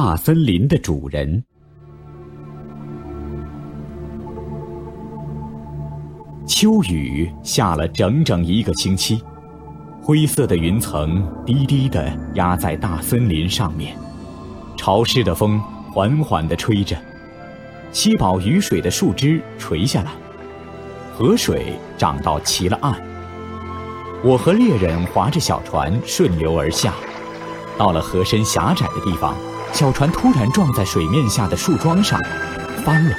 大森林的主人。秋雨下了整整一个星期，灰色的云层低低地压在大森林上面，潮湿的风缓缓地吹着，吸饱雨水的树枝垂下来，河水涨到齐了岸。我和猎人划着小船顺流而下，到了河身狭窄的地方，小船突然撞在水面下的树桩上，翻了。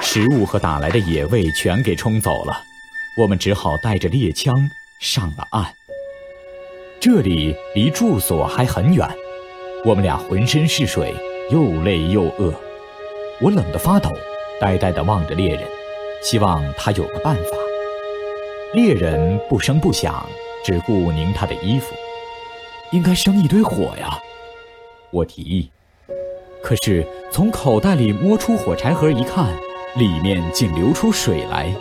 食物和打来的野味全给冲走了，我们只好带着猎枪上了岸。这里离住所还很远，我们俩浑身是水，又累又饿，我冷得发抖，呆呆地望着猎人，希望他有个办法。猎人不声不响，只顾拧他的衣服。应该生一堆火呀，我提议。可是从口袋里摸出火柴盒一看。里面竟流出水来。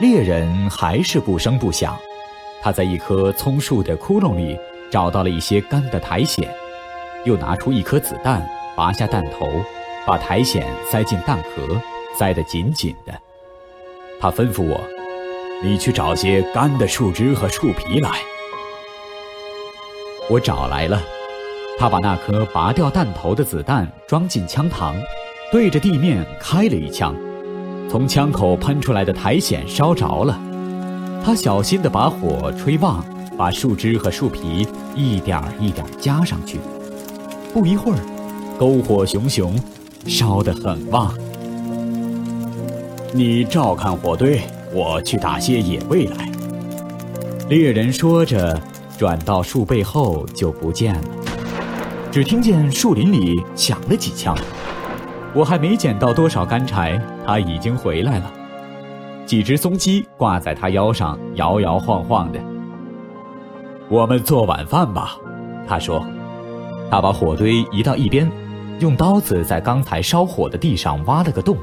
猎人还是不声不响，他在一棵葱树的窟窿里找到了一些干的苔藓，又拿出一颗子弹，拔下弹头，把苔藓塞进弹壳，塞得紧紧的。他吩咐我：“你去找些干的树枝和树皮来。”我找来了，他把那颗拔掉弹头的子弹装进枪膛。对着地面开了一枪，从枪口喷出来的苔藓烧着了。他小心地把火吹旺，把树枝和树皮一点一点加上去。不一会儿，篝火熊熊，烧得很旺。你照看火堆，我去打些野味来。猎人说着，转到树背后就不见了。只听见树林里响了几枪。我还没捡到多少干柴，他已经回来了。几只松鸡挂在他腰上，摇摇晃晃的。我们做晚饭吧，他说。他把火堆移到一边，用刀子在刚才烧火的地上挖了个洞。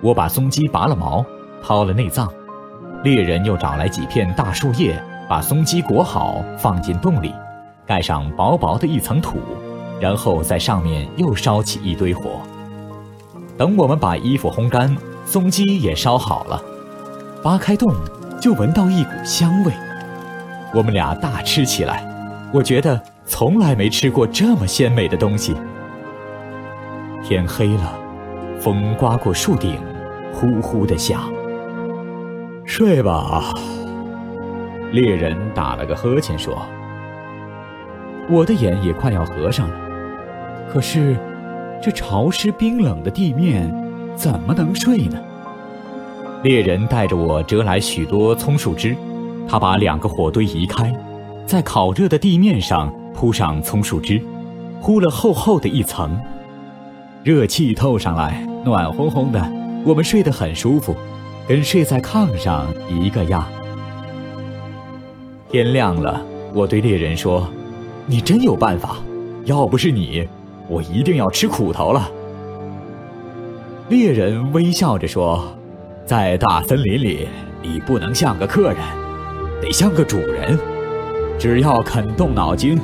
我把松鸡拔了毛，掏了内脏。猎人又找来几片大树叶，把松鸡裹好，放进洞里，盖上薄薄的一层土，然后在上面又烧起一堆火。等我们把衣服烘干，松鸡也烧好了，扒开洞就闻到一股香味，我们俩大吃起来。我觉得从来没吃过这么鲜美的东西。天黑了，风刮过树顶，呼呼的响。睡吧，猎人打了个呵欠说：“我的眼也快要合上了，可是。”这潮湿冰冷的地面，怎么能睡呢？猎人带着我折来许多葱树枝，他把两个火堆移开，在烤热的地面上铺上葱树枝，铺了厚厚的一层，热气透上来，暖烘烘的，我们睡得很舒服，跟睡在炕上一个样。天亮了，我对猎人说：“你真有办法，要不是你。”我一定要吃苦头了。猎人微笑着说：“在大森林里，你不能像个客人，得像个主人。只要肯动脑筋，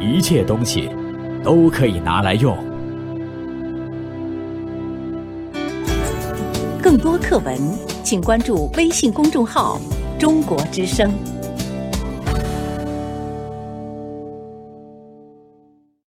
一切东西都可以拿来用。”更多课文，请关注微信公众号“中国之声”。